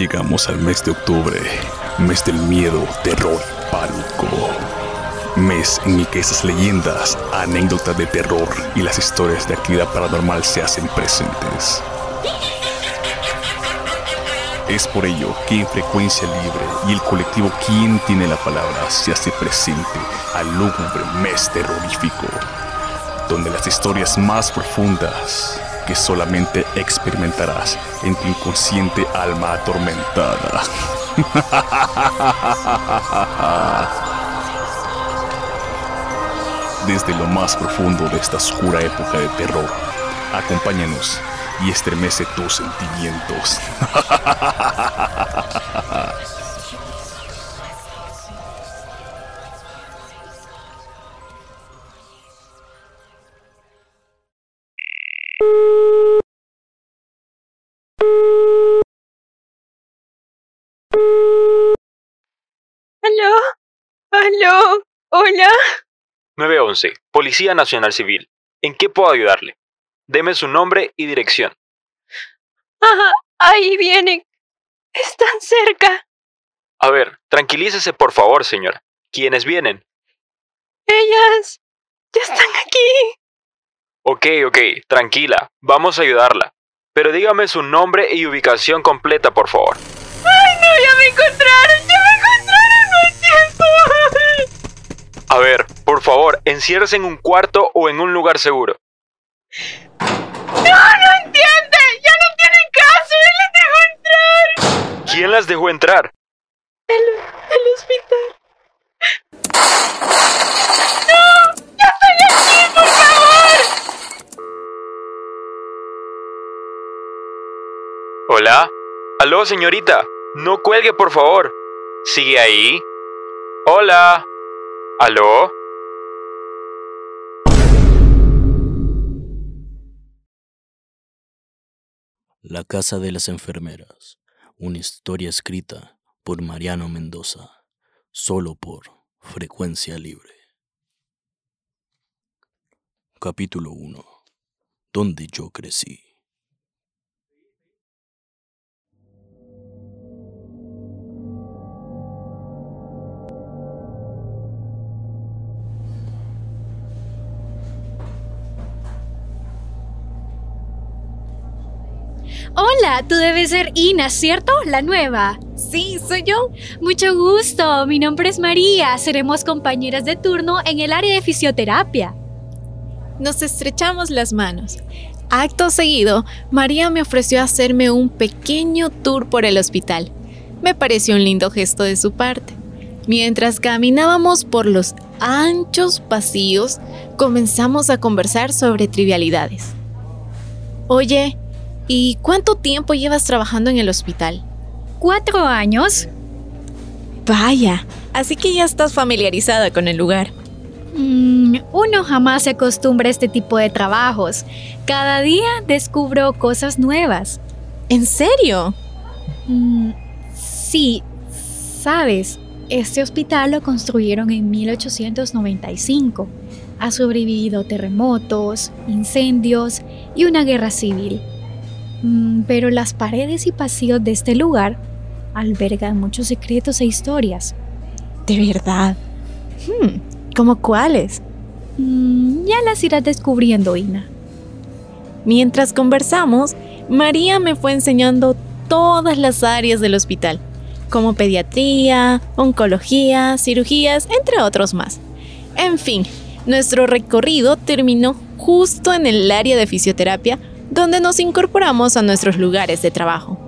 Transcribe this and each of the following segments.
Llegamos al mes de octubre, mes del miedo, terror, pánico. Mes en el que esas leyendas, anécdotas de terror y las historias de actividad paranormal se hacen presentes. Es por ello que en Frecuencia Libre y el colectivo Quien tiene la palabra se hace presente al lúgubre mes terrorífico, donde las historias más profundas solamente experimentarás en tu inconsciente alma atormentada. Desde lo más profundo de esta oscura época de terror, acompáñanos y estremece tus sentimientos. ¿Aló? ¿Hola? 911, Policía Nacional Civil. ¿En qué puedo ayudarle? Deme su nombre y dirección. Ajá, ahí vienen. Están cerca. A ver, tranquilícese por favor, señora. ¿Quiénes vienen? Ellas ya están aquí. Ok, ok, tranquila. Vamos a ayudarla. Pero dígame su nombre y ubicación completa, por favor. ¡Ay, no! ¡Ya me encontraron! ¡Ya me A ver, por favor, enciérrese en un cuarto o en un lugar seguro. ¡No, no entiende! ¡Ya no tienen caso! ¡Él les dejó entrar! ¿Quién las dejó entrar? El, el hospital. ¡No! ¡Ya estoy aquí, por favor! Hola. Aló, señorita. No cuelgue, por favor. ¿Sigue ahí? Hola. ¿Aló? La Casa de las Enfermeras, una historia escrita por Mariano Mendoza, solo por Frecuencia Libre. Capítulo 1. Donde yo crecí. Hola, tú debes ser Ina, ¿cierto? La nueva. Sí, soy yo. Mucho gusto, mi nombre es María. Seremos compañeras de turno en el área de fisioterapia. Nos estrechamos las manos. Acto seguido, María me ofreció hacerme un pequeño tour por el hospital. Me pareció un lindo gesto de su parte. Mientras caminábamos por los anchos pasillos, comenzamos a conversar sobre trivialidades. Oye, ¿y cuánto tiempo llevas trabajando en el hospital? ¿Cuatro años? Vaya, así que ya estás familiarizada con el lugar. Mm, uno jamás se acostumbra a este tipo de trabajos. Cada día descubro cosas nuevas. ¿En serio? Mm, sí, sabes, este hospital lo construyeron en 1895. Ha sobrevivido terremotos, incendios y una guerra civil. Mm, pero las paredes y pasillos de este lugar albergan muchos secretos e historias. ¿De verdad? Hmm, ¿Cómo cuáles? Mm, ya las irás descubriendo, Ina. Mientras conversamos, María me fue enseñando todas las áreas del hospital, como pediatría, oncología, cirugías, entre otros más. En fin, nuestro recorrido terminó justo en el área de fisioterapia, donde nos incorporamos a nuestros lugares de trabajo.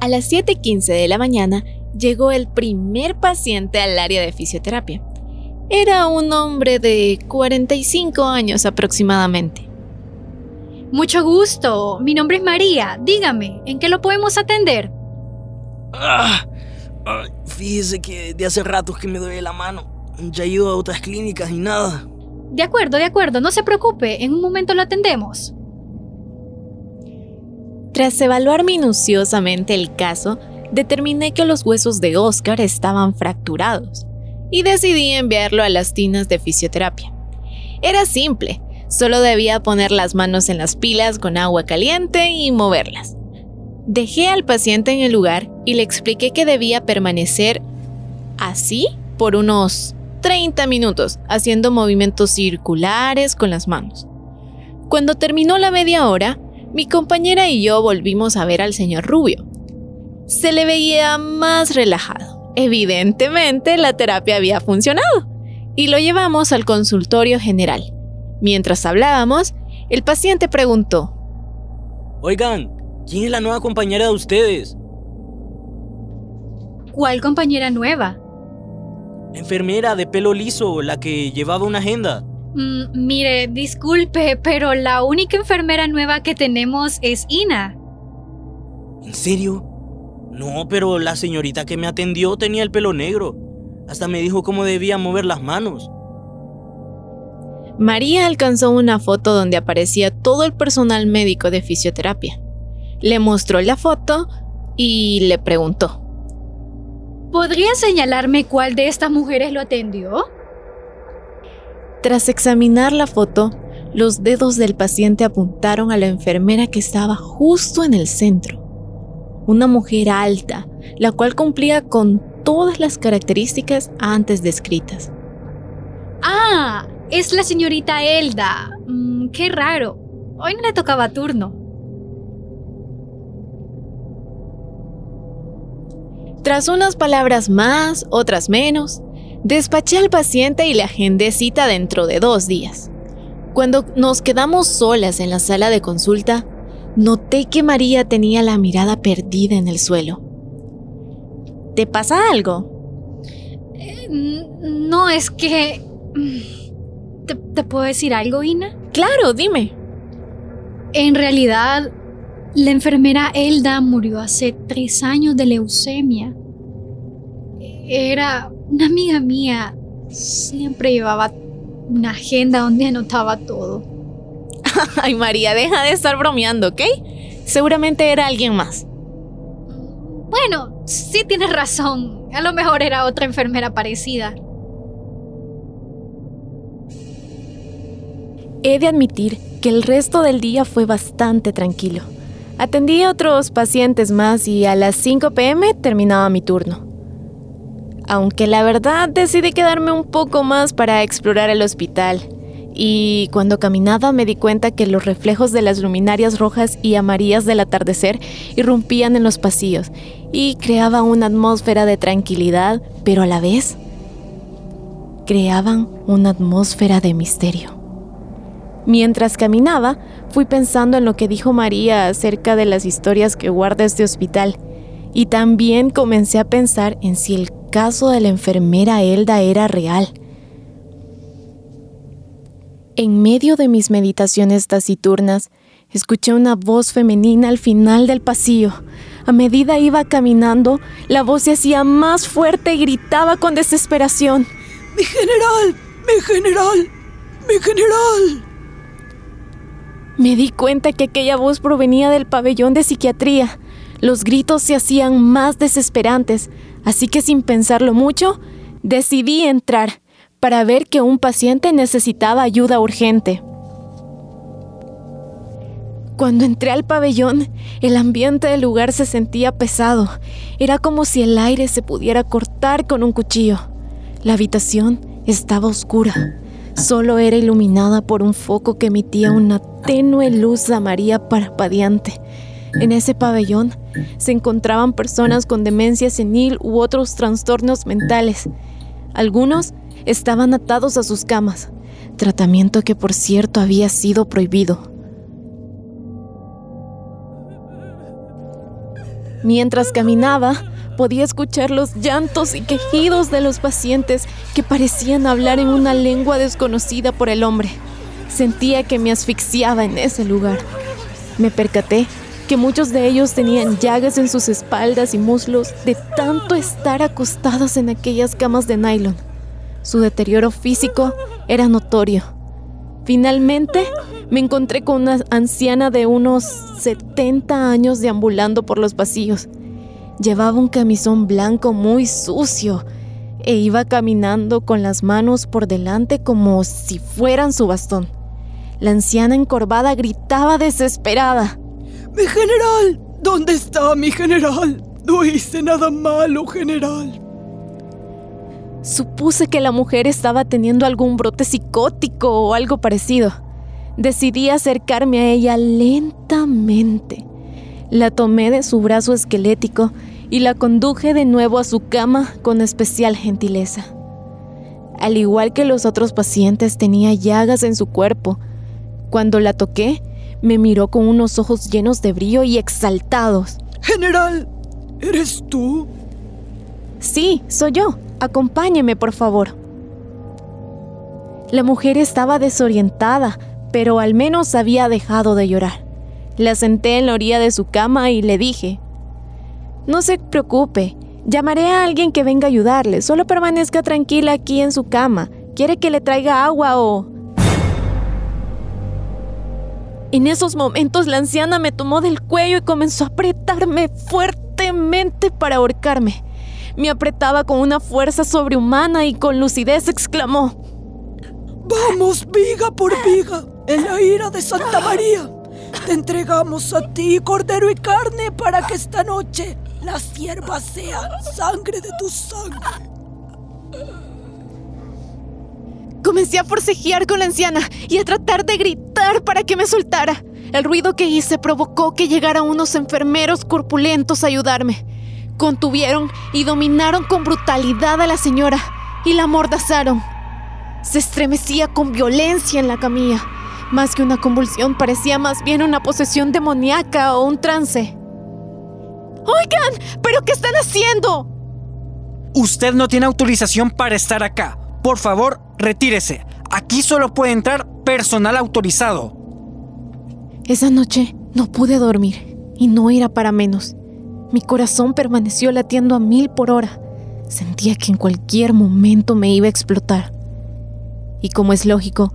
A las 7.15 de la mañana llegó el primer paciente al área de fisioterapia. Era un hombre de 45 años aproximadamente. Mucho gusto, mi nombre es María. Dígame, ¿en qué lo podemos atender? Ah, ah, fíjese que de hace ratos que me duele la mano. Ya he ido a otras clínicas y nada. De acuerdo, de acuerdo, no se preocupe, en un momento lo atendemos. Tras evaluar minuciosamente el caso, determiné que los huesos de Oscar estaban fracturados y decidí enviarlo a las tinas de fisioterapia. Era simple, solo debía poner las manos en las pilas con agua caliente y moverlas. Dejé al paciente en el lugar y le expliqué que debía permanecer así por unos 30 minutos, haciendo movimientos circulares con las manos. Cuando terminó la media hora, mi compañera y yo volvimos a ver al señor Rubio. Se le veía más relajado. Evidentemente la terapia había funcionado y lo llevamos al consultorio general. Mientras hablábamos, el paciente preguntó, Oigan, ¿quién es la nueva compañera de ustedes? ¿Cuál compañera nueva? La enfermera de pelo liso, la que llevaba una agenda. Mm, mire, disculpe, pero la única enfermera nueva que tenemos es Ina. ¿En serio? No, pero la señorita que me atendió tenía el pelo negro. Hasta me dijo cómo debía mover las manos. María alcanzó una foto donde aparecía todo el personal médico de fisioterapia. Le mostró la foto y le preguntó. ¿Podría señalarme cuál de estas mujeres lo atendió? Tras examinar la foto, los dedos del paciente apuntaron a la enfermera que estaba justo en el centro. Una mujer alta, la cual cumplía con todas las características antes descritas. Ah, es la señorita Elda. Mm, qué raro. Hoy no le tocaba turno. Tras unas palabras más, otras menos, despaché al paciente y le agendé cita dentro de dos días. Cuando nos quedamos solas en la sala de consulta, noté que María tenía la mirada perdida en el suelo. ¿Te pasa algo? Eh, no, es que... ¿Te, ¿Te, puedo decir algo, Ina? Claro, dime. En realidad, la enfermera Elda murió hace tres años de leucemia. Era una amiga mía. Siempre llevaba una agenda donde anotaba todo. Ay, María, deja de estar bromeando, ¿ok? Seguramente era alguien más. Bueno, sí tienes razón. A lo mejor era otra enfermera parecida. He de admitir que el resto del día fue bastante tranquilo. Atendí a otros pacientes más y a las 5 pm terminaba mi turno. Aunque la verdad decidí quedarme un poco más para explorar el hospital. Y cuando caminaba me di cuenta que los reflejos de las luminarias rojas y amarillas del atardecer irrumpían en los pasillos y creaban una atmósfera de tranquilidad, pero a la vez creaban una atmósfera de misterio. Mientras caminaba, fui pensando en lo que dijo María acerca de las historias que guarda este hospital, y también comencé a pensar en si el caso de la enfermera Elda era real. En medio de mis meditaciones taciturnas, escuché una voz femenina al final del pasillo. A medida iba caminando, la voz se hacía más fuerte y gritaba con desesperación. ¡Mi general! ¡Mi general! ¡Mi general! Me di cuenta que aquella voz provenía del pabellón de psiquiatría. Los gritos se hacían más desesperantes, así que sin pensarlo mucho, decidí entrar para ver que un paciente necesitaba ayuda urgente. Cuando entré al pabellón, el ambiente del lugar se sentía pesado. Era como si el aire se pudiera cortar con un cuchillo. La habitación estaba oscura. Solo era iluminada por un foco que emitía una tenue luz amarilla parpadeante. En ese pabellón se encontraban personas con demencia senil u otros trastornos mentales. Algunos estaban atados a sus camas, tratamiento que por cierto había sido prohibido. Mientras caminaba, Podía escuchar los llantos y quejidos de los pacientes que parecían hablar en una lengua desconocida por el hombre. Sentía que me asfixiaba en ese lugar. Me percaté que muchos de ellos tenían llagas en sus espaldas y muslos de tanto estar acostados en aquellas camas de nylon. Su deterioro físico era notorio. Finalmente, me encontré con una anciana de unos 70 años deambulando por los pasillos. Llevaba un camisón blanco muy sucio e iba caminando con las manos por delante como si fueran su bastón. La anciana encorvada gritaba desesperada. Mi general, ¿dónde está mi general? No hice nada malo, general. Supuse que la mujer estaba teniendo algún brote psicótico o algo parecido. Decidí acercarme a ella lentamente. La tomé de su brazo esquelético y la conduje de nuevo a su cama con especial gentileza. Al igual que los otros pacientes tenía llagas en su cuerpo. Cuando la toqué, me miró con unos ojos llenos de brillo y exaltados. General, ¿eres tú? Sí, soy yo. Acompáñeme, por favor. La mujer estaba desorientada, pero al menos había dejado de llorar. La senté en la orilla de su cama y le dije, No se preocupe, llamaré a alguien que venga a ayudarle, solo permanezca tranquila aquí en su cama. ¿Quiere que le traiga agua o...? En esos momentos la anciana me tomó del cuello y comenzó a apretarme fuertemente para ahorcarme. Me apretaba con una fuerza sobrehumana y con lucidez exclamó, Vamos viga por viga, en la ira de Santa María. Te entregamos a ti cordero y carne para que esta noche la sierva sea sangre de tu sangre. Comencé a forcejear con la anciana y a tratar de gritar para que me soltara. El ruido que hice provocó que llegaran unos enfermeros corpulentos a ayudarme. Contuvieron y dominaron con brutalidad a la señora y la amordazaron. Se estremecía con violencia en la camilla. Más que una convulsión, parecía más bien una posesión demoníaca o un trance. Oigan, ¿pero qué están haciendo? Usted no tiene autorización para estar acá. Por favor, retírese. Aquí solo puede entrar personal autorizado. Esa noche no pude dormir y no era para menos. Mi corazón permaneció latiendo a mil por hora. Sentía que en cualquier momento me iba a explotar. Y como es lógico,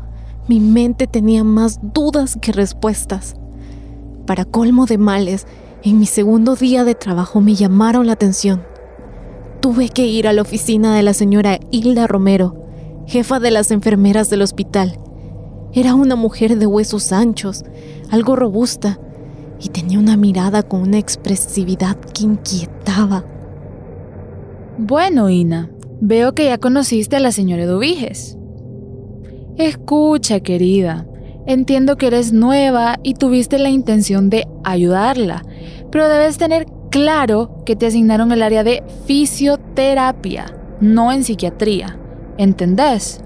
mi mente tenía más dudas que respuestas. Para colmo de males, en mi segundo día de trabajo me llamaron la atención. Tuve que ir a la oficina de la señora Hilda Romero, jefa de las enfermeras del hospital. Era una mujer de huesos anchos, algo robusta, y tenía una mirada con una expresividad que inquietaba. Bueno, Ina, veo que ya conociste a la señora Eduviges. Escucha, querida, entiendo que eres nueva y tuviste la intención de ayudarla, pero debes tener claro que te asignaron el área de fisioterapia, no en psiquiatría. ¿Entendés?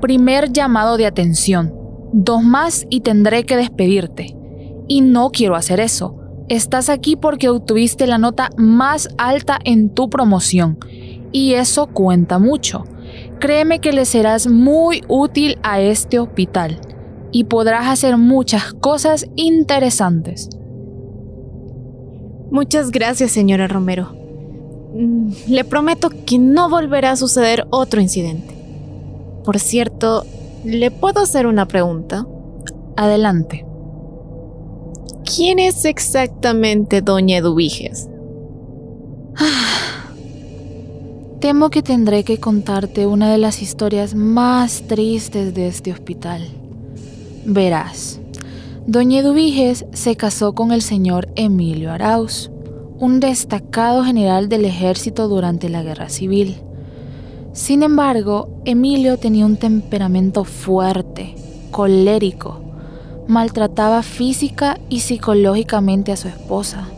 Primer llamado de atención. Dos más y tendré que despedirte. Y no quiero hacer eso. Estás aquí porque obtuviste la nota más alta en tu promoción. Y eso cuenta mucho. Créeme que le serás muy útil a este hospital. Y podrás hacer muchas cosas interesantes. Muchas gracias, señora Romero. Mm, le prometo que no volverá a suceder otro incidente. Por cierto, ¿le puedo hacer una pregunta? Adelante. ¿Quién es exactamente Doña Eduviges? Temo que tendré que contarte una de las historias más tristes de este hospital. Verás, Doña Eduviges se casó con el señor Emilio Arauz, un destacado general del ejército durante la guerra civil. Sin embargo, Emilio tenía un temperamento fuerte, colérico, maltrataba física y psicológicamente a su esposa.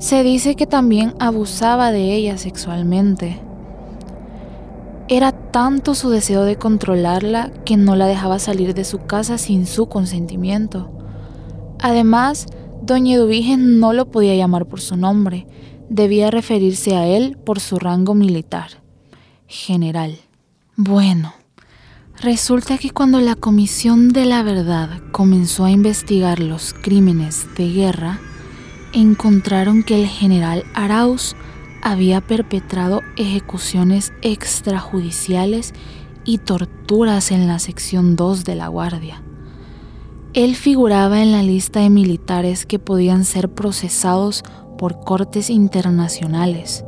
Se dice que también abusaba de ella sexualmente. Era tanto su deseo de controlarla que no la dejaba salir de su casa sin su consentimiento. Además, Doña Eduviges no lo podía llamar por su nombre, debía referirse a él por su rango militar, general. Bueno, resulta que cuando la Comisión de la Verdad comenzó a investigar los crímenes de guerra, encontraron que el general Arauz había perpetrado ejecuciones extrajudiciales y torturas en la sección 2 de la Guardia. Él figuraba en la lista de militares que podían ser procesados por cortes internacionales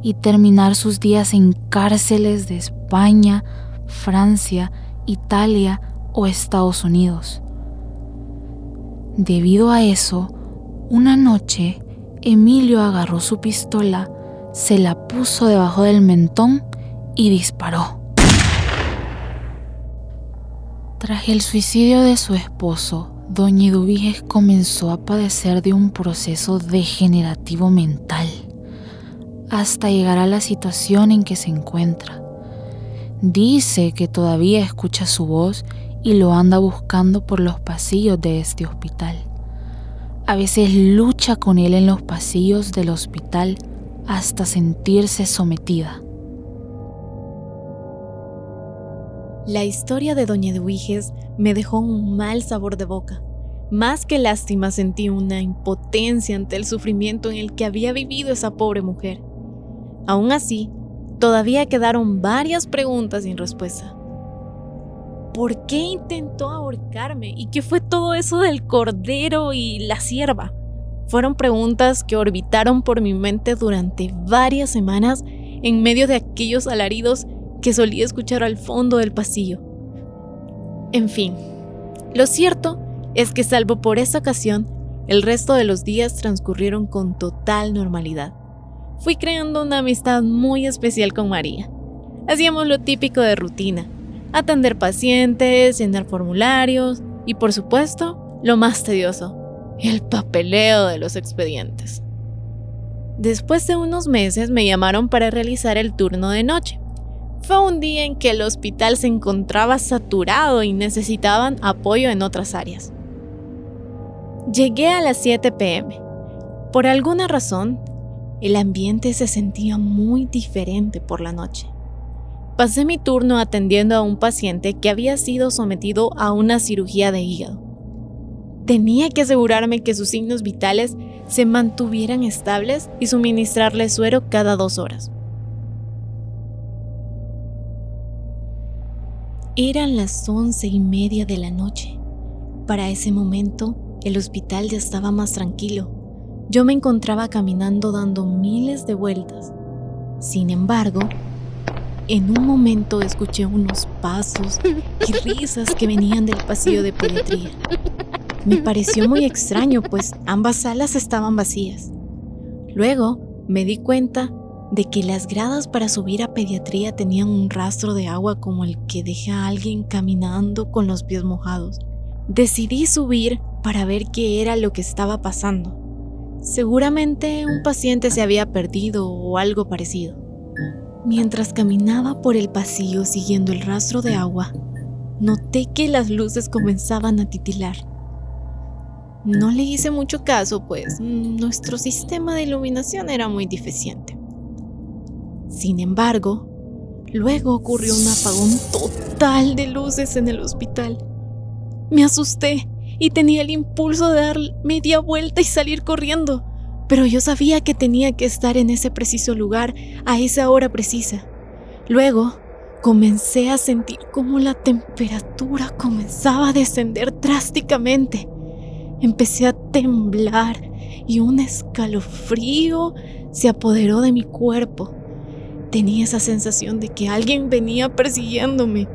y terminar sus días en cárceles de España, Francia, Italia o Estados Unidos. Debido a eso, una noche, Emilio agarró su pistola, se la puso debajo del mentón y disparó. Tras el suicidio de su esposo, Doña Eduviges comenzó a padecer de un proceso degenerativo mental, hasta llegar a la situación en que se encuentra. Dice que todavía escucha su voz y lo anda buscando por los pasillos de este hospital. A veces lucha con él en los pasillos del hospital hasta sentirse sometida. La historia de Doña Eduiges me dejó un mal sabor de boca. Más que lástima sentí una impotencia ante el sufrimiento en el que había vivido esa pobre mujer. Aún así, todavía quedaron varias preguntas sin respuesta. ¿Por qué intentó ahorcarme? ¿Y qué fue todo eso del cordero y la sierva? Fueron preguntas que orbitaron por mi mente durante varias semanas en medio de aquellos alaridos que solía escuchar al fondo del pasillo. En fin, lo cierto es que salvo por esa ocasión, el resto de los días transcurrieron con total normalidad. Fui creando una amistad muy especial con María. Hacíamos lo típico de rutina, atender pacientes, llenar formularios y por supuesto, lo más tedioso, el papeleo de los expedientes. Después de unos meses me llamaron para realizar el turno de noche. Fue un día en que el hospital se encontraba saturado y necesitaban apoyo en otras áreas. Llegué a las 7 pm. Por alguna razón, el ambiente se sentía muy diferente por la noche. Pasé mi turno atendiendo a un paciente que había sido sometido a una cirugía de hígado. Tenía que asegurarme que sus signos vitales se mantuvieran estables y suministrarle suero cada dos horas. Eran las once y media de la noche. Para ese momento, el hospital ya estaba más tranquilo. Yo me encontraba caminando dando miles de vueltas. Sin embargo, en un momento escuché unos pasos y risas que venían del pasillo de pediatría. Me pareció muy extraño, pues ambas salas estaban vacías. Luego me di cuenta de que las gradas para subir a pediatría tenían un rastro de agua como el que deja a alguien caminando con los pies mojados. Decidí subir para ver qué era lo que estaba pasando. Seguramente un paciente se había perdido o algo parecido. Mientras caminaba por el pasillo siguiendo el rastro de agua, noté que las luces comenzaban a titilar. No le hice mucho caso, pues nuestro sistema de iluminación era muy deficiente. Sin embargo, luego ocurrió un apagón total de luces en el hospital. Me asusté y tenía el impulso de dar media vuelta y salir corriendo pero yo sabía que tenía que estar en ese preciso lugar a esa hora precisa. Luego, comencé a sentir cómo la temperatura comenzaba a descender drásticamente. Empecé a temblar y un escalofrío se apoderó de mi cuerpo. Tenía esa sensación de que alguien venía persiguiéndome.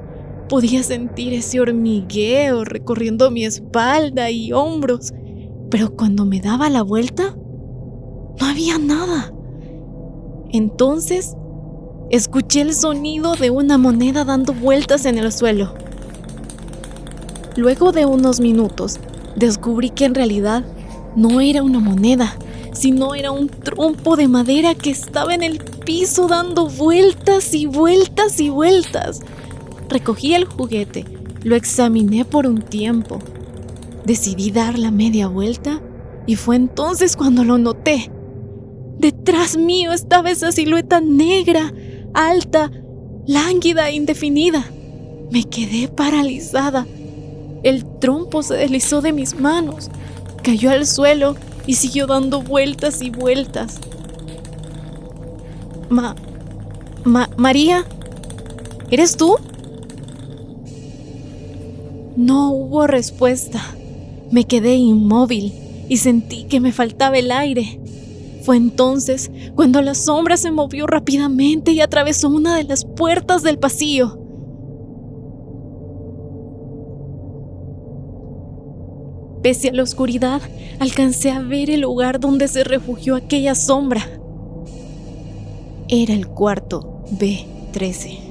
Podía sentir ese hormigueo recorriendo mi espalda y hombros, pero cuando me daba la vuelta, no había nada. Entonces, escuché el sonido de una moneda dando vueltas en el suelo. Luego de unos minutos, descubrí que en realidad no era una moneda, sino era un trompo de madera que estaba en el piso dando vueltas y vueltas y vueltas. Recogí el juguete, lo examiné por un tiempo. Decidí dar la media vuelta y fue entonces cuando lo noté. Detrás mío estaba esa silueta negra, alta, lánguida e indefinida. Me quedé paralizada. El trompo se deslizó de mis manos, cayó al suelo y siguió dando vueltas y vueltas. Ma... Ma... María, ¿eres tú? No hubo respuesta. Me quedé inmóvil y sentí que me faltaba el aire. Fue entonces cuando la sombra se movió rápidamente y atravesó una de las puertas del pasillo. Pese a la oscuridad, alcancé a ver el lugar donde se refugió aquella sombra. Era el cuarto B13.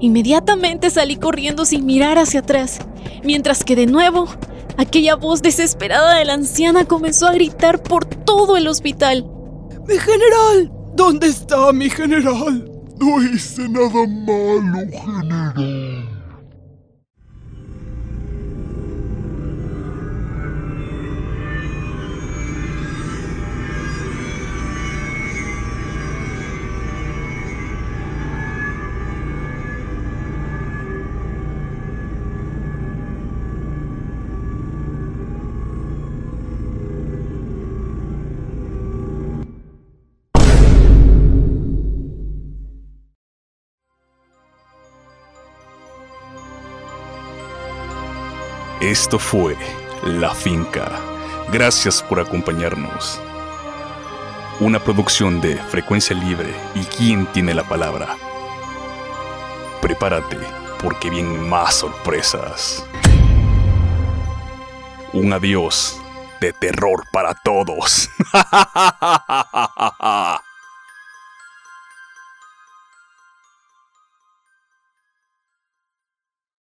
Inmediatamente salí corriendo sin mirar hacia atrás, mientras que de nuevo aquella voz desesperada de la anciana comenzó a gritar por todo el hospital. ¡Mi general! ¿Dónde está mi general? No hice nada malo, general. Esto fue La Finca. Gracias por acompañarnos. Una producción de Frecuencia Libre y quién tiene la palabra. Prepárate porque vienen más sorpresas. Un adiós de terror para todos.